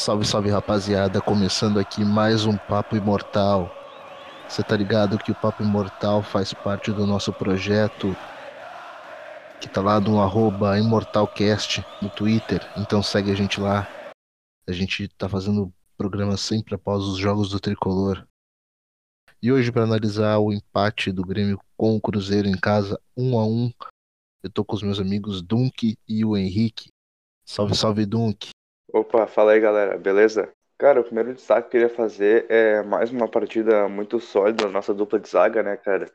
Salve, salve rapaziada, começando aqui mais um Papo Imortal. Você tá ligado que o Papo Imortal faz parte do nosso projeto que tá lá no arroba ImortalCast no Twitter, então segue a gente lá. A gente tá fazendo programa sempre após os jogos do Tricolor. E hoje para analisar o empate do Grêmio com o Cruzeiro em casa, um a um, eu tô com os meus amigos Dunk e o Henrique. Salve, salve Dunk. Opa, fala aí galera, beleza? Cara, o primeiro destaque que eu queria fazer é mais uma partida muito sólida da nossa dupla de zaga, né, cara?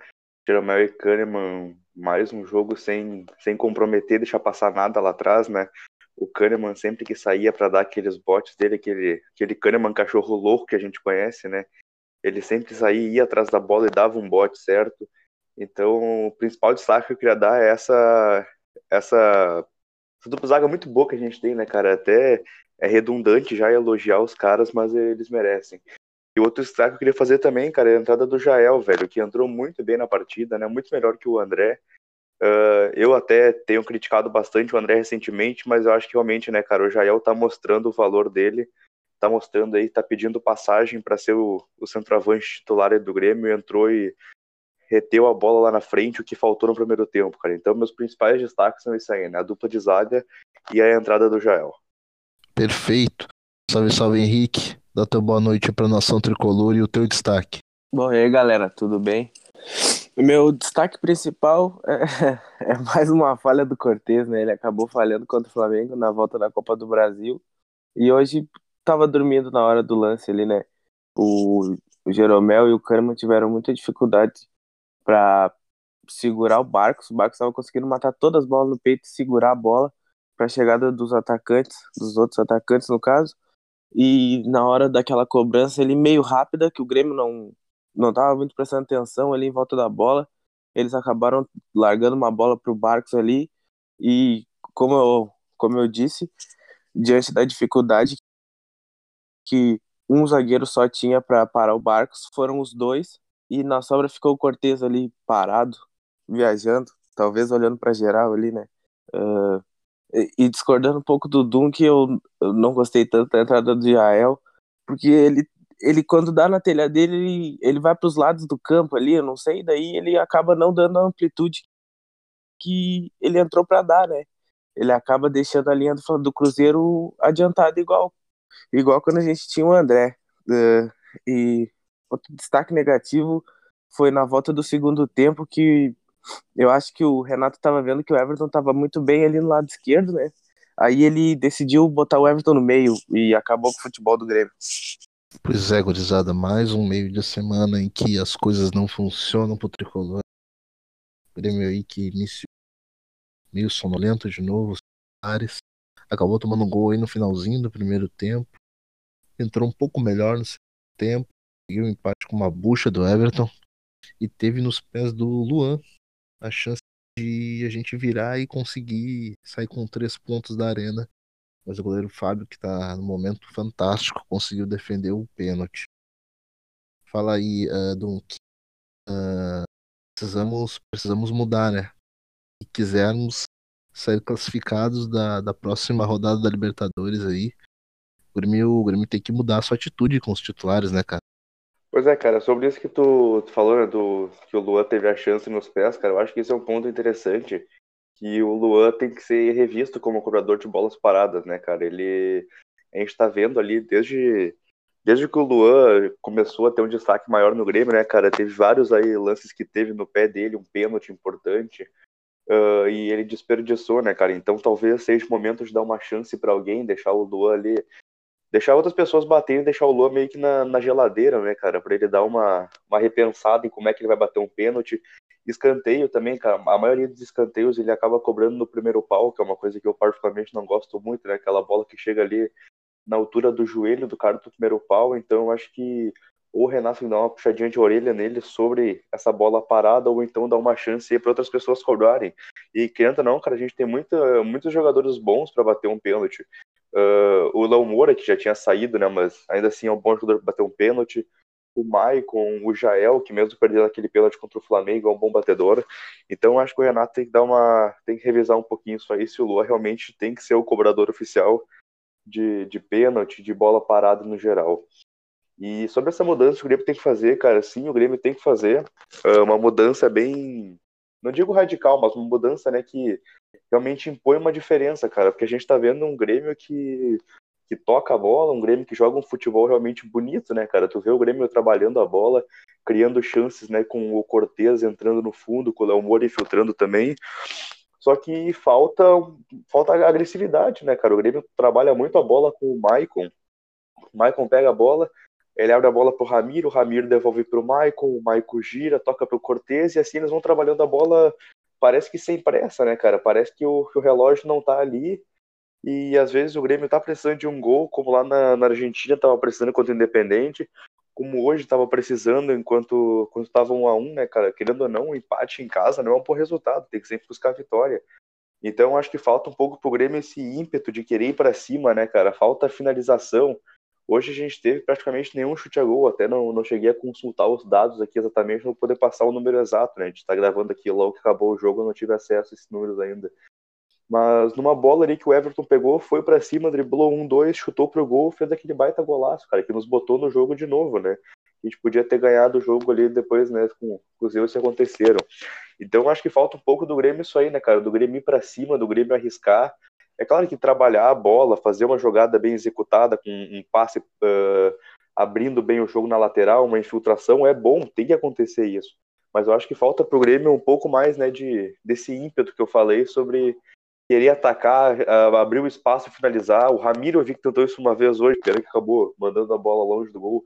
Jeromel e Kahneman, mais um jogo sem, sem comprometer, deixar passar nada lá atrás, né? O Kahneman sempre que saía para dar aqueles botes dele, aquele, aquele Kahneman cachorro louco que a gente conhece, né? Ele sempre saía, ia atrás da bola e dava um bote certo. Então, o principal destaque que eu queria dar é essa, essa, essa dupla zaga muito boa que a gente tem, né, cara? Até é redundante já elogiar os caras, mas eles merecem. E outro destaque que eu queria fazer também, cara, é a entrada do Jael, velho, que entrou muito bem na partida, né? Muito melhor que o André. Uh, eu até tenho criticado bastante o André recentemente, mas eu acho que realmente, né, cara, o Jael tá mostrando o valor dele, tá mostrando aí, tá pedindo passagem para ser o, o centroavante titular do Grêmio, entrou e reteu a bola lá na frente, o que faltou no primeiro tempo, cara. Então, meus principais destaques são isso aí, né? A dupla de zaga e a entrada do Jael. Perfeito. Salve, salve Henrique. Dá tua boa noite pra nação tricolor e o teu destaque. Bom, e aí galera, tudo bem? Meu destaque principal é, é mais uma falha do Cortez, né? Ele acabou falhando contra o Flamengo na volta da Copa do Brasil. E hoje tava dormindo na hora do lance ali, né? O, o Jeromel e o Kahneman tiveram muita dificuldade para segurar o Barcos. O Barcos estava conseguindo matar todas as bolas no peito e segurar a bola para a chegada dos atacantes, dos outros atacantes no caso. E na hora daquela cobrança ele meio rápida, que o Grêmio não não estava muito prestando atenção ali em volta da bola, eles acabaram largando uma bola para o Barcos ali e como eu, como eu disse, diante da dificuldade que um zagueiro só tinha para parar o Barcos, foram os dois e na sobra ficou o Cortez ali parado, viajando, talvez olhando para geral ali, né? Uh, e, discordando um pouco do Dunk, eu, eu não gostei tanto da entrada do Jael, porque ele, ele quando dá na telha dele, ele, ele vai para os lados do campo ali, eu não sei, daí ele acaba não dando a amplitude que ele entrou para dar, né? Ele acaba deixando a linha do, do Cruzeiro adiantada igual, igual quando a gente tinha o André. Uh, e outro destaque negativo foi na volta do segundo tempo que eu acho que o Renato estava vendo que o Everton estava muito bem ali no lado esquerdo, né? Aí ele decidiu botar o Everton no meio e acabou com o futebol do Grêmio. Pois é, gurizada, mais um meio de semana em que as coisas não funcionam pro tricolor. O Grêmio aí que iniciou meio sonolento de novo, Ares. Acabou tomando um gol aí no finalzinho do primeiro tempo. Entrou um pouco melhor no segundo tempo. Conseguiu um empate com uma bucha do Everton. E teve nos pés do Luan a chance de a gente virar e conseguir sair com três pontos da arena. Mas o goleiro Fábio, que está no momento fantástico, conseguiu defender o pênalti. Fala aí, uh, Dunk. Uh, precisamos, precisamos mudar, né? Se quisermos sair classificados da, da próxima rodada da Libertadores aí, o Grêmio, o Grêmio tem que mudar a sua atitude com os titulares, né, cara? Pois é, cara, sobre isso que tu, tu falou, né, do, que o Luan teve a chance nos pés, cara, eu acho que isso é um ponto interessante, que o Luan tem que ser revisto como cobrador de bolas paradas, né, cara, ele, a gente tá vendo ali desde, desde que o Luan começou a ter um destaque maior no Grêmio, né, cara, teve vários aí lances que teve no pé dele, um pênalti importante, uh, e ele desperdiçou, né, cara, então talvez seja o momento de dar uma chance para alguém, deixar o Luan ali deixar outras pessoas baterem e deixar o Lua meio que na, na geladeira, né, cara, para ele dar uma, uma repensada em como é que ele vai bater um pênalti. Escanteio também, cara, a maioria dos escanteios ele acaba cobrando no primeiro pau, que é uma coisa que eu particularmente não gosto muito, né, aquela bola que chega ali na altura do joelho do cara do primeiro pau, então eu acho que o Renato dar uma puxadinha de orelha nele sobre essa bola parada, ou então dar uma chance para outras pessoas cobrarem. E que entra não, cara, a gente tem muita, muitos jogadores bons para bater um pênalti. Uh, o Léo Moura, que já tinha saído, né, mas ainda assim é um bom jogador para bater um pênalti. O Maicon, o Jael, que mesmo perdendo aquele pênalti contra o Flamengo, é um bom batedor. Então acho que o Renato tem que dar uma. tem que revisar um pouquinho isso aí, se o Lua realmente tem que ser o cobrador oficial de, de pênalti, de bola parada no geral. E sobre essa mudança que o Grêmio tem que fazer, cara, sim, o Grêmio tem que fazer uh, uma mudança bem, não digo radical, mas uma mudança, né, que realmente impõe uma diferença, cara, porque a gente tá vendo um Grêmio que que toca a bola, um Grêmio que joga um futebol realmente bonito, né, cara? Tu vê o Grêmio trabalhando a bola, criando chances, né, com o Cortez entrando no fundo, com o Léo Moura infiltrando também. Só que falta falta agressividade, né, cara? O Grêmio trabalha muito a bola com o Maicon. O Maicon pega a bola, ele abre a bola pro Ramiro, o Ramiro devolve pro Maicon, o Maicon gira, toca pro Cortez e assim eles vão trabalhando a bola, parece que sem pressa, né, cara? Parece que o, que o relógio não tá ali e às vezes o Grêmio tá precisando de um gol, como lá na, na Argentina tava precisando contra o Independente, como hoje tava precisando enquanto quando tava um a um, né, cara? Querendo ou não, um empate em casa não é um bom resultado, tem que sempre buscar a vitória. Então acho que falta um pouco pro Grêmio esse ímpeto de querer ir para cima, né, cara? Falta finalização. Hoje a gente teve praticamente nenhum chute a gol, até não, não cheguei a consultar os dados aqui exatamente para poder passar o número exato, né? A gente está gravando aqui logo que acabou o jogo, eu não tive acesso a esses números ainda. Mas numa bola ali que o Everton pegou, foi para cima, driblou um, dois, chutou pro gol, fez aquele baita golaço, cara, que nos botou no jogo de novo, né? A gente podia ter ganhado o jogo ali depois, né, com, com os erros que aconteceram. Então acho que falta um pouco do Grêmio isso aí, né, cara? Do Grêmio ir pra cima, do Grêmio arriscar. É claro que trabalhar a bola, fazer uma jogada bem executada, com um passe uh, abrindo bem o jogo na lateral, uma infiltração, é bom, tem que acontecer isso. Mas eu acho que falta pro Grêmio um pouco mais, né, de, desse ímpeto que eu falei sobre querer atacar, uh, abrir o espaço e finalizar. O Ramiro eu vi que tentou isso uma vez hoje, que acabou mandando a bola longe do gol.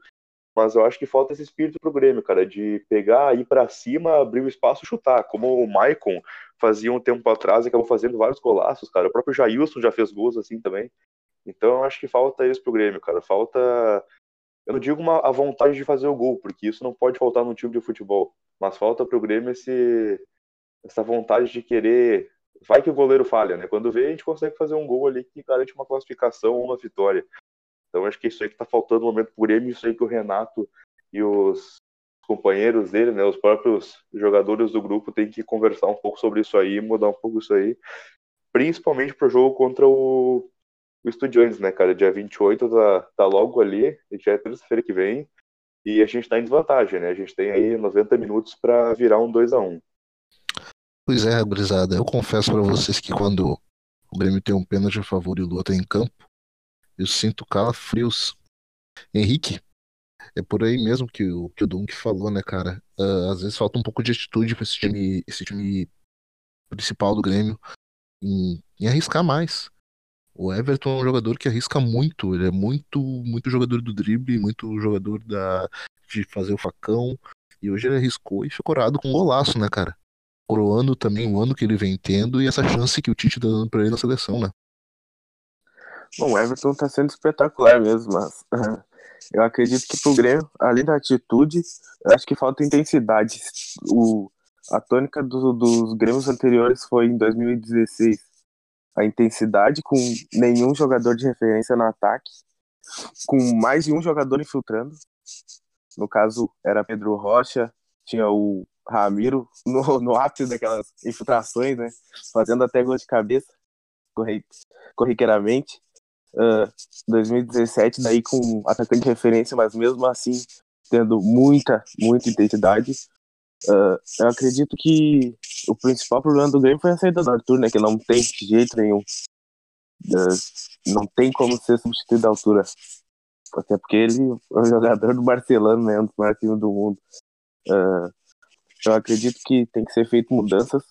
Mas eu acho que falta esse espírito pro Grêmio, cara, de pegar, ir para cima, abrir o espaço e chutar. Como o Maicon fazia um tempo atrás e acabou fazendo vários golaços, cara. O próprio Jailson já fez gols assim também. Então eu acho que falta isso pro Grêmio, cara. Falta. Eu não digo uma, a vontade de fazer o gol, porque isso não pode faltar num time de futebol. Mas falta pro Grêmio esse, essa vontade de querer. Vai que o goleiro falha, né? Quando vê, a gente consegue fazer um gol ali que garante uma classificação ou uma vitória. Então acho que é isso aí que tá faltando no momento pro Grêmio, isso aí que o Renato e os companheiros dele, né, os próprios jogadores do grupo têm que conversar um pouco sobre isso aí, mudar um pouco isso aí, principalmente pro jogo contra o, o Estudiantes, né, cara, dia 28 tá, tá logo ali, já é terça-feira que vem, e a gente tá em desvantagem, né, a gente tem aí 90 minutos para virar um 2 a 1 Pois é, gurizada, eu confesso para vocês que quando o Grêmio tem um pênalti a favor e o Lua tá em campo, eu sinto calafrios. Henrique, é por aí mesmo que o, que o Dunk falou, né, cara? Uh, às vezes falta um pouco de atitude para esse time, esse time principal do Grêmio em, em, arriscar mais. O Everton é um jogador que arrisca muito, ele é muito, muito jogador do drible, muito jogador da, de fazer o facão. E hoje ele arriscou e ficou corado com um golaço, né, cara? Coroando também o ano que ele vem tendo e essa chance que o Tite tá dando pra ele na seleção, né? Bom, o Everton tá sendo espetacular mesmo, mas eu acredito que pro Grêmio, além da atitude, eu acho que falta intensidade. O, a tônica do, dos Grêmios anteriores foi em 2016. A intensidade com nenhum jogador de referência no ataque, com mais de um jogador infiltrando. No caso, era Pedro Rocha, tinha o Ramiro no, no ápice daquelas infiltrações, né? Fazendo até gol de cabeça, corriqueiramente uh, 2017, daí com atacante de referência, mas mesmo assim tendo muita, muita identidade. Uh, eu acredito que o principal problema do Grêmio foi a saída do Arthur, né? Que não tem jeito nenhum. Uh, não tem como ser substituído à altura. Até porque ele é um jogador do Barcelona, né? Um dos maiores times do mundo. Uh, eu acredito que tem que ser feito mudanças.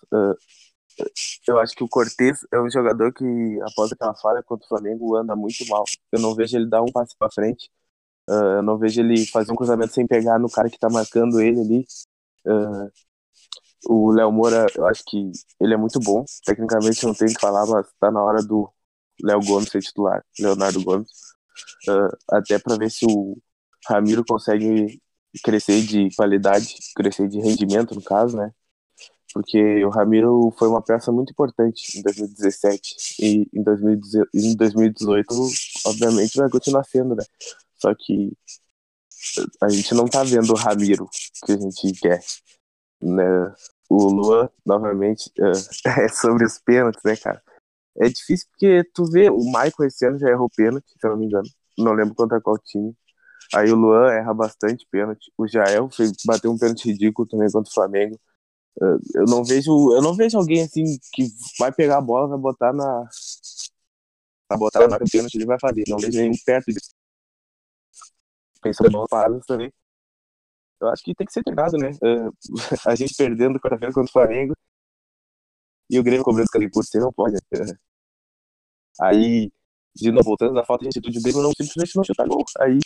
Eu acho que o Cortez é um jogador que, após aquela falha contra o Flamengo, anda muito mal. Eu não vejo ele dar um passo para frente. Uh, eu não vejo ele fazer um cruzamento sem pegar no cara que tá marcando ele ali. Uh, o Léo Moura, eu acho que ele é muito bom. Tecnicamente não tenho que falar, mas tá na hora do Léo Gomes ser titular, Leonardo Gomes. Uh, até para ver se o Ramiro consegue crescer de qualidade, crescer de rendimento, no caso, né? Porque o Ramiro foi uma peça muito importante em 2017 e em 2018, obviamente, vai continuar sendo, né? Só que a gente não tá vendo o Ramiro que a gente quer, né? O Lua, novamente, é sobre os pênaltis, né, cara? É difícil porque tu vê, o Michael esse ano já errou pênalti, se eu não me engano. Não lembro contra qual time. Aí o Luan erra bastante pênalti. O Jael fez, bateu um pênalti ridículo também contra o Flamengo. Eu não vejo, eu não vejo alguém assim que vai pegar a bola, vai botar na vai botar na pênalti, ele vai fazer. Não vejo nenhum perto disso. Pensando em paradas também. Eu acho que tem que ser treinado, né? a gente perdendo quarta-feira contra o Flamengo e o Grêmio cobrando ali por você não pode. Né? Aí, de novo, voltando na falta de atitude, o Grêmio não simplesmente não chuta gol. Aí,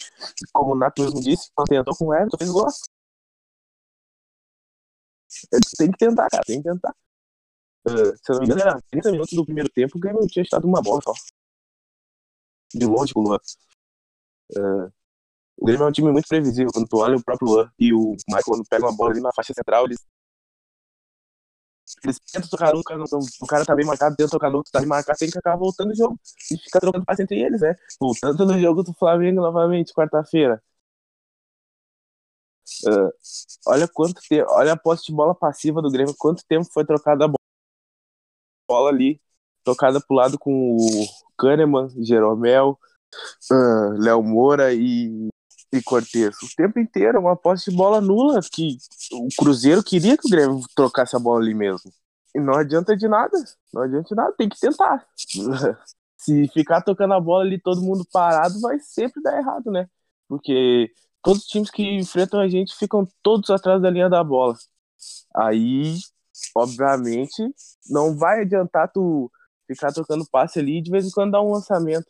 como o Nato mesmo disse, tentou com o Everton, fez gol. Tem que tentar, cara, tem que tentar. Uh, se eu não me engano, era 30 minutos do primeiro tempo, o Grêmio tinha estado uma bola só. De longe com o Luan. Uh, o Grêmio é um time muito previsível. Quando tu olha o próprio Luan e o Michael, quando pega uma bola ali na faixa central, eles. Eles tentam tocar um, o cara, o cara tá bem marcado, tenta tocar outro, tá bem marcado, tem que acabar voltando o jogo e ficar trocando passe entre eles, né? Voltando no jogo do Flamengo novamente, quarta-feira. Uh, olha quanto tempo, olha a posse de bola passiva do Grêmio, quanto tempo foi trocada a bola ali, tocada pro lado com o Kahneman, Jeromel, uh, Léo Moura e, e Cortez. O tempo inteiro, uma posse de bola nula, que o Cruzeiro queria que o Grêmio trocasse a bola ali mesmo. E não adianta de nada, não adianta de nada, tem que tentar. Se ficar tocando a bola ali, todo mundo parado, vai sempre dar errado, né? Porque todos os times que enfrentam a gente ficam todos atrás da linha da bola. Aí, obviamente, não vai adiantar tu ficar trocando passe ali e de vez em quando dar um lançamento.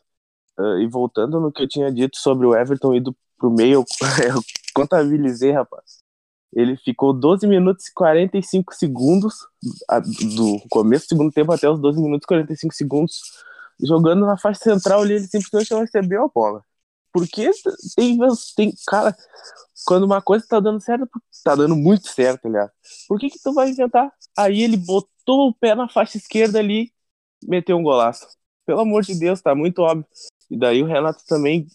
Uh, e voltando no que eu tinha dito sobre o Everton indo pro meio, eu contabilizei, rapaz. Ele ficou 12 minutos e 45 segundos, do começo do segundo tempo até os 12 minutos e 45 segundos, jogando na faixa central ali, ele simplesmente não recebeu a bola. Porque tem, tem, cara, quando uma coisa tá dando certo, tá dando muito certo, aliás. Por que que tu vai inventar? Aí ele botou o pé na faixa esquerda ali, meteu um golaço. Pelo amor de Deus, tá muito óbvio. E daí o Renato também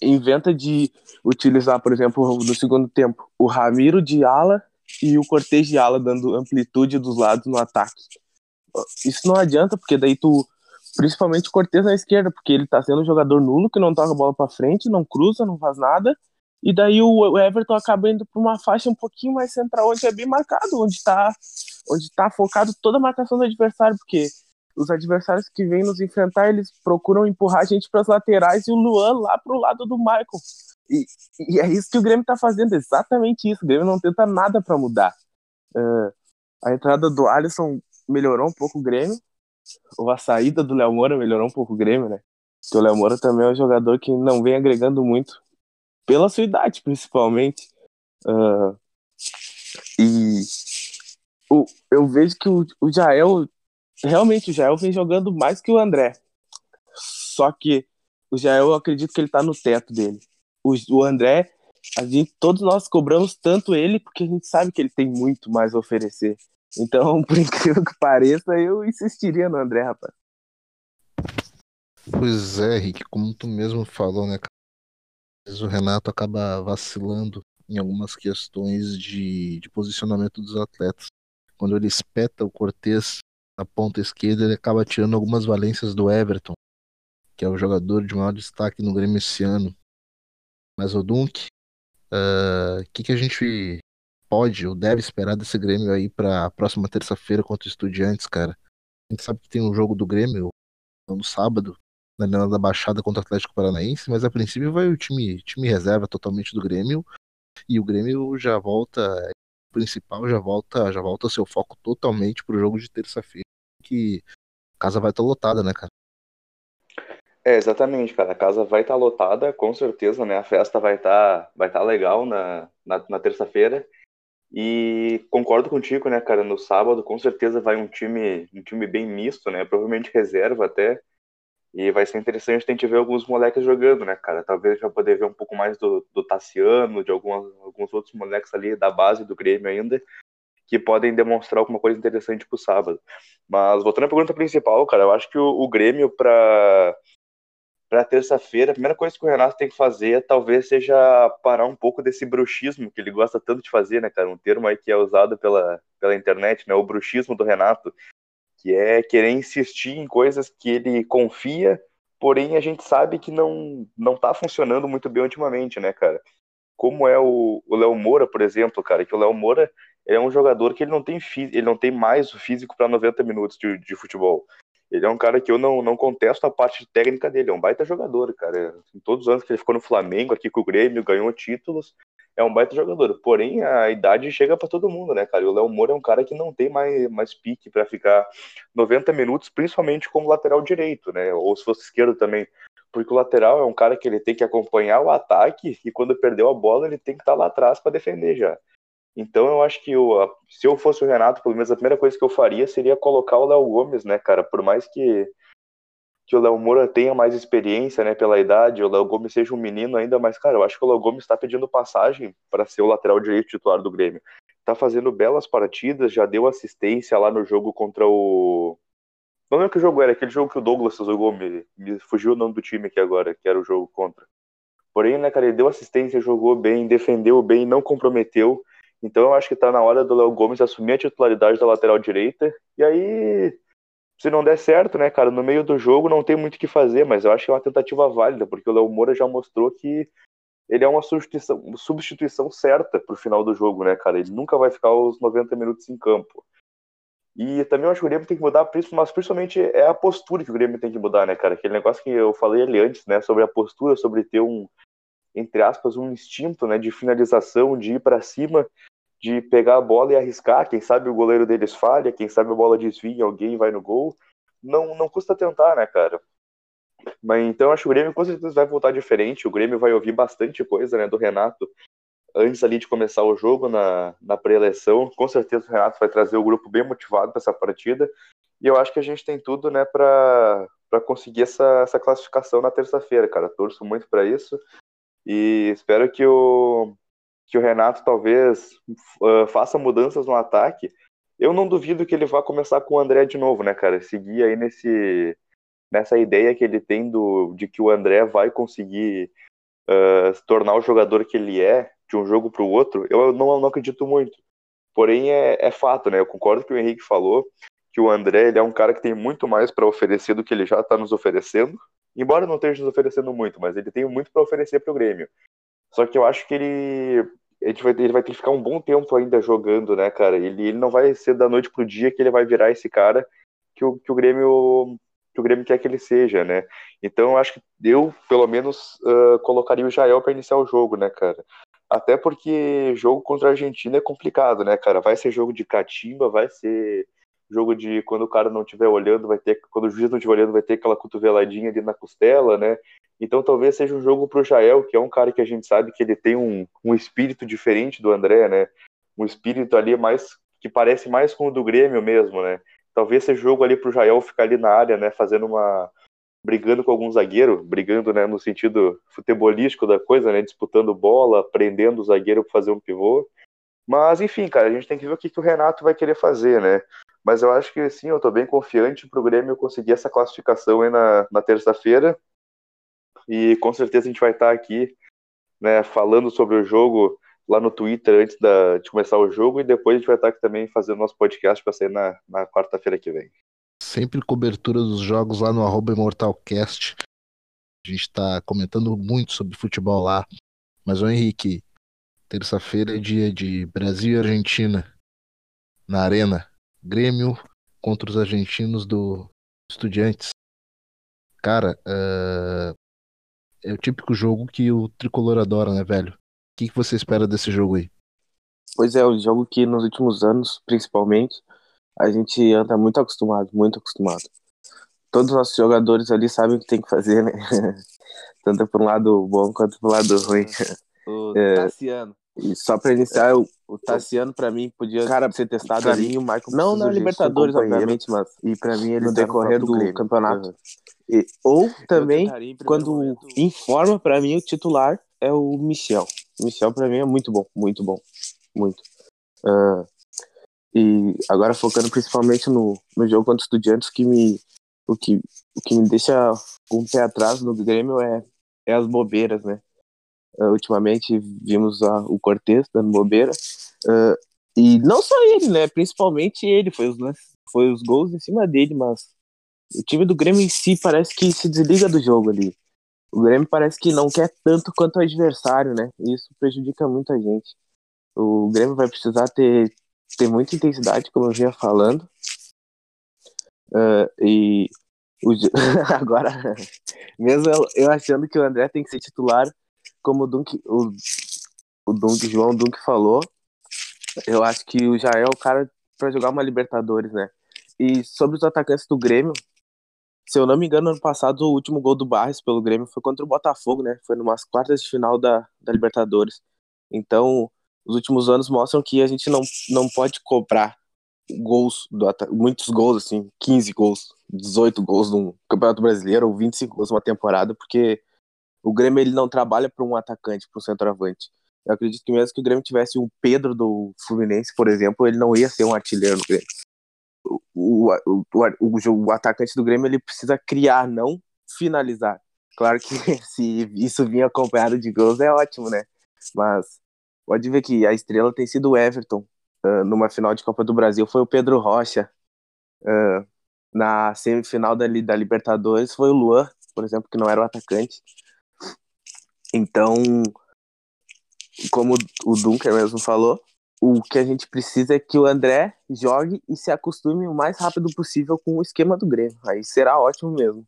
inventa de utilizar, por exemplo, no segundo tempo, o Ramiro de ala e o Cortez de ala, dando amplitude dos lados no ataque. Isso não adianta, porque daí tu Principalmente o Cortez na esquerda, porque ele tá sendo um jogador nulo, que não toca a bola para frente, não cruza, não faz nada. E daí o Everton acaba indo para uma faixa um pouquinho mais central, onde é bem marcado, onde está onde tá focado toda a marcação do adversário, porque os adversários que vêm nos enfrentar, eles procuram empurrar a gente para as laterais e o Luan lá pro lado do Michael. E, e, é isso que o Grêmio tá fazendo, exatamente isso. O Grêmio não tenta nada para mudar. Uh, a entrada do Alisson melhorou um pouco o Grêmio, a saída do Léo Moura melhorou um pouco o Grêmio, né? Porque o Léo Moura também é um jogador que não vem agregando muito, pela sua idade, principalmente. Uh, e o, eu vejo que o, o Jael, realmente, o Jael vem jogando mais que o André. Só que o Jael, eu acredito que ele tá no teto dele. O, o André, a gente, todos nós cobramos tanto ele porque a gente sabe que ele tem muito mais a oferecer. Então, por incrível que pareça, eu insistiria no André, rapaz. Pois é, Rick, como tu mesmo falou, né, cara? O Renato acaba vacilando em algumas questões de, de posicionamento dos atletas. Quando ele espeta o Cortez na ponta esquerda, ele acaba tirando algumas valências do Everton, que é o jogador de maior destaque no Grêmio esse ano. Mas o Dunk, o uh, que, que a gente pode ou deve esperar desse Grêmio aí pra próxima terça-feira contra o Estudiantes, cara? A gente sabe que tem um jogo do Grêmio no sábado, na Arena da Baixada contra o Atlético Paranaense, mas a princípio vai o time, time reserva totalmente do Grêmio e o Grêmio já volta, o principal já volta, já volta seu foco totalmente pro jogo de terça-feira, que a casa vai estar tá lotada, né, cara? É, exatamente, cara. A casa vai estar tá lotada, com certeza, né? A festa vai estar tá, vai tá legal na, na, na terça-feira. E concordo contigo, né, cara? No sábado, com certeza vai um time, um time bem misto, né? Provavelmente reserva até. E vai ser interessante a gente ver alguns moleques jogando, né, cara? Talvez já poder ver um pouco mais do, do Tassiano, de algumas, alguns outros moleques ali da base do Grêmio ainda, que podem demonstrar alguma coisa interessante pro sábado. Mas voltando à pergunta principal, cara, eu acho que o, o Grêmio, para para terça-feira, a primeira coisa que o Renato tem que fazer talvez seja parar um pouco desse bruxismo que ele gosta tanto de fazer, né, cara? Um termo aí que é usado pela, pela internet, né? O bruxismo do Renato, que é querer insistir em coisas que ele confia, porém a gente sabe que não não tá funcionando muito bem ultimamente, né, cara? Como é o Léo Moura, por exemplo, cara, que o Léo Moura é um jogador que ele não tem ele não tem mais o físico para 90 minutos de, de futebol. Ele é um cara que eu não, não contesto a parte técnica dele, é um baita jogador, cara. Em todos os anos que ele ficou no Flamengo, aqui com o Grêmio, ganhou títulos, é um baita jogador. Porém, a idade chega para todo mundo, né, cara? E o Léo Moura é um cara que não tem mais, mais pique para ficar 90 minutos, principalmente como lateral direito, né? Ou se fosse esquerdo também. Porque o lateral é um cara que ele tem que acompanhar o ataque e quando perdeu a bola, ele tem que estar tá lá atrás para defender já. Então eu acho que eu, se eu fosse o Renato, pelo menos a primeira coisa que eu faria seria colocar o Léo Gomes, né, cara? Por mais que, que o Léo Moura tenha mais experiência, né, pela idade, o Léo Gomes seja um menino ainda, mas, cara, eu acho que o Léo Gomes está pedindo passagem para ser o lateral direito titular do Grêmio. Tá fazendo belas partidas, já deu assistência lá no jogo contra o. Não lembro que jogo era, aquele jogo que o Douglas jogou, me, me fugiu o nome do time aqui agora, que era o jogo contra. Porém, né, cara, ele deu assistência, jogou bem, defendeu bem, não comprometeu. Então eu acho que está na hora do Léo Gomes assumir a titularidade da lateral direita. E aí, se não der certo, né, cara, no meio do jogo não tem muito o que fazer, mas eu acho que é uma tentativa válida, porque o Léo Moura já mostrou que ele é uma substituição, substituição certa pro final do jogo, né, cara? Ele nunca vai ficar os 90 minutos em campo. E também eu acho que o Grêmio tem que mudar, mas principalmente é a postura que o Grêmio tem que mudar, né, cara? Aquele negócio que eu falei ali antes, né, sobre a postura, sobre ter um, entre aspas, um instinto né, de finalização, de ir para cima, de pegar a bola e arriscar. Quem sabe o goleiro deles falha, quem sabe a bola desvia, alguém vai no gol. Não, não custa tentar, né, cara? Mas então acho que o Grêmio com certeza vai voltar diferente. O Grêmio vai ouvir bastante coisa né, do Renato antes ali de começar o jogo na, na pré-eleição. Com certeza o Renato vai trazer o grupo bem motivado para essa partida. E eu acho que a gente tem tudo né, para conseguir essa, essa classificação na terça-feira, cara. Torço muito para isso. E espero que o, que o Renato talvez uh, faça mudanças no ataque. Eu não duvido que ele vá começar com o André de novo, né, cara? Seguir aí nesse, nessa ideia que ele tem do, de que o André vai conseguir uh, se tornar o jogador que ele é de um jogo para o outro. Eu não, não acredito muito. Porém, é, é fato, né? Eu concordo com o Henrique falou que o André ele é um cara que tem muito mais para oferecer do que ele já está nos oferecendo. Embora não esteja nos oferecendo muito, mas ele tem muito para oferecer para o Grêmio. Só que eu acho que ele, ele vai, ele vai ter que ficar um bom tempo ainda jogando, né, cara? Ele, ele não vai ser da noite pro dia que ele vai virar esse cara que o, que o Grêmio que o Grêmio quer que ele seja, né? Então eu acho que eu, pelo menos, uh, colocaria o Jael para iniciar o jogo, né, cara? Até porque jogo contra a Argentina é complicado, né, cara? Vai ser jogo de catimba, vai ser jogo de quando o cara não estiver olhando, vai ter quando o juiz não estiver olhando, vai ter aquela cotoveladinha ali na costela, né? Então talvez seja um jogo para o Jael, que é um cara que a gente sabe que ele tem um, um espírito diferente do André, né? Um espírito ali mais que parece mais com o do Grêmio mesmo, né? Talvez seja jogo ali para o Jael ficar ali na área, né? Fazendo uma brigando com algum zagueiro, brigando, né, no sentido futebolístico da coisa, né, disputando bola, prendendo o zagueiro para fazer um pivô. Mas enfim, cara, a gente tem que ver o que, que o Renato vai querer fazer, né? Mas eu acho que sim, eu estou bem confiante para o Grêmio conseguir essa classificação aí na, na terça-feira. E com certeza a gente vai estar tá aqui né, falando sobre o jogo lá no Twitter antes da, de começar o jogo e depois a gente vai estar tá aqui também fazendo nosso podcast para sair na, na quarta-feira que vem. Sempre cobertura dos jogos lá no arroba ImortalCast. A gente está comentando muito sobre futebol lá. Mas, o Henrique, terça-feira é dia de Brasil e Argentina na Arena. Grêmio contra os argentinos do Estudiantes. Cara, uh, é o típico jogo que o tricolor adora, né, velho? O que, você espera desse jogo aí? Pois é, o jogo que nos últimos anos, principalmente, a gente anda muito acostumado, muito acostumado. Todos os nossos jogadores ali sabem o que tem que fazer, né? Tanto para um lado bom quanto para o lado ruim. O é, Tassiano. E só para iniciar, o, o Tassiano para mim podia cara, ser testado ali. Mim, o Michael não na Libertadores, obviamente, mas e para mim ele no decorrer do, do campeonato. Uhum. E, ou também quando informa para mim o titular é o Michel. O Michel para mim é muito bom, muito bom, muito. Uh, e agora focando principalmente no, no jogo contra os Estudiantes, que me o que o que me deixa um pé atrás no Grêmio é é as bobeiras, né? Uh, ultimamente vimos a, o Cortez dando bobeira. Uh, e não só ele, né? Principalmente ele. Foi os foi os gols em cima dele, mas o time do Grêmio em si parece que se desliga do jogo ali. O Grêmio parece que não quer tanto quanto o adversário, né? E isso prejudica muito a gente. O Grêmio vai precisar ter, ter muita intensidade, como eu vinha falando. Uh, e o, agora, mesmo eu, eu, achando que o André tem que ser titular, como o Dunk, o, o Dunk, João Dunk falou, eu acho que o Jael é o cara para jogar uma Libertadores, né? E sobre os atacantes do Grêmio, se eu não me engano, ano passado o último gol do Barres pelo Grêmio foi contra o Botafogo, né? Foi numas quartas de final da, da Libertadores. Então, os últimos anos mostram que a gente não, não pode cobrar gols, do, muitos gols, assim, 15 gols, 18 gols no Campeonato Brasileiro ou 25 gols numa temporada, porque o Grêmio ele não trabalha para um atacante, para um centroavante. Eu acredito que mesmo que o Grêmio tivesse um Pedro do Fluminense, por exemplo, ele não ia ser um artilheiro no Grêmio. O, o, o, o, atacante do Grêmio ele precisa criar, não finalizar. Claro que se isso vir acompanhado de gols é ótimo, né? Mas pode ver que a estrela tem sido o Everton. Uh, numa final de Copa do Brasil foi o Pedro Rocha. Uh, na semifinal da, da Libertadores foi o Luan, por exemplo, que não era o atacante. Então, como o Dunker mesmo falou, o que a gente precisa é que o André jogue e se acostume o mais rápido possível com o esquema do Grêmio. Aí será ótimo mesmo.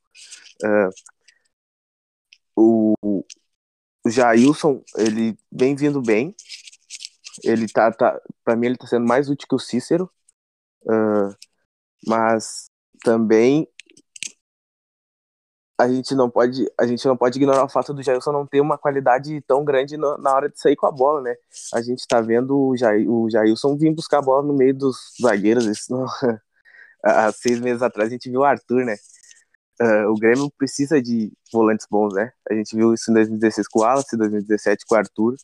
Uh, o, Jailson, ele vem vindo bem. Ele tá, tá para mim ele tá sendo mais útil que o Cícero. Uh, mas também a gente não pode a gente não pode ignorar o fato do Jailson não ter uma qualidade tão grande no, na hora de sair com a bola, né? A gente tá vendo o, Jair, o Jailson vir buscar a bola no meio dos zagueiros. Isso não... Há seis meses atrás a gente viu o Arthur, né? Uh, o Grêmio precisa de volantes bons, né? A gente viu isso em 2016 com o Wallace, em 2017 com o Arthur.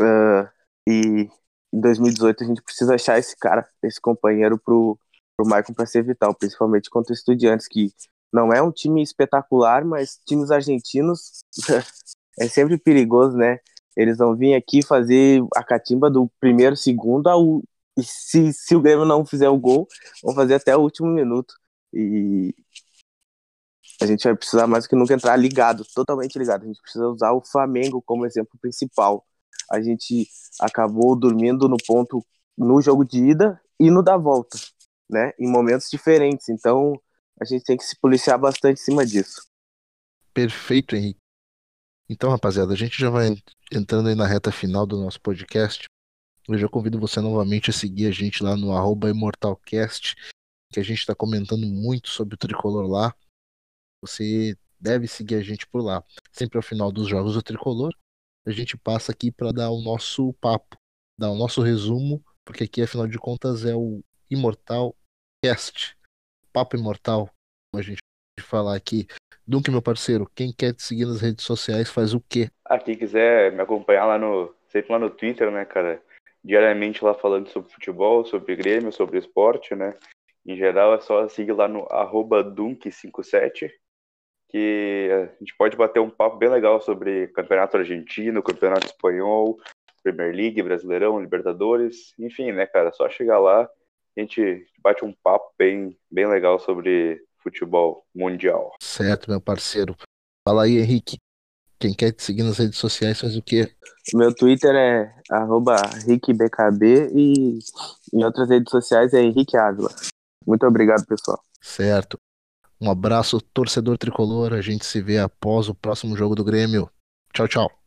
Uh, e em 2018 a gente precisa achar esse cara, esse companheiro pro, pro Maicon para ser vital, principalmente contra estudiantes, que não é um time espetacular, mas times argentinos é sempre perigoso, né? Eles vão vir aqui fazer a catimba do primeiro, segundo, ao, e se, se o Grêmio não fizer o gol, vão fazer até o último minuto. E a gente vai precisar mais do que nunca entrar ligado, totalmente ligado. A gente precisa usar o Flamengo como exemplo principal. A gente acabou dormindo no ponto no jogo de ida e no da volta, né? Em momentos diferentes. Então, a gente tem que se policiar bastante em cima disso. Perfeito, Henrique. Então, rapaziada, a gente já vai entrando aí na reta final do nosso podcast. Eu já convido você novamente a seguir a gente lá no ImortalCast, que a gente está comentando muito sobre o tricolor lá. Você deve seguir a gente por lá. Sempre ao final dos jogos do tricolor, a gente passa aqui para dar o nosso papo, dar o nosso resumo, porque aqui, afinal de contas, é o Imortal Cast. Papo Imortal, como a gente falar aqui. Dunque, meu parceiro, quem quer te seguir nas redes sociais faz o quê? Ah, quem quiser me acompanhar lá no. Sempre lá no Twitter, né, cara? Diariamente lá falando sobre futebol, sobre Grêmio, sobre esporte, né? Em geral é só seguir lá no Dunk57, que a gente pode bater um papo bem legal sobre campeonato argentino, campeonato espanhol, Premier League, Brasileirão, Libertadores, enfim, né, cara? Só chegar lá a gente bate um papo bem, bem legal sobre futebol mundial. Certo, meu parceiro. Fala aí, Henrique. Quem quer te seguir nas redes sociais faz o quê? Meu Twitter é RickBKB e em outras redes sociais é Henrique Ávila. Muito obrigado, pessoal. Certo. Um abraço, torcedor tricolor. A gente se vê após o próximo jogo do Grêmio. Tchau, tchau.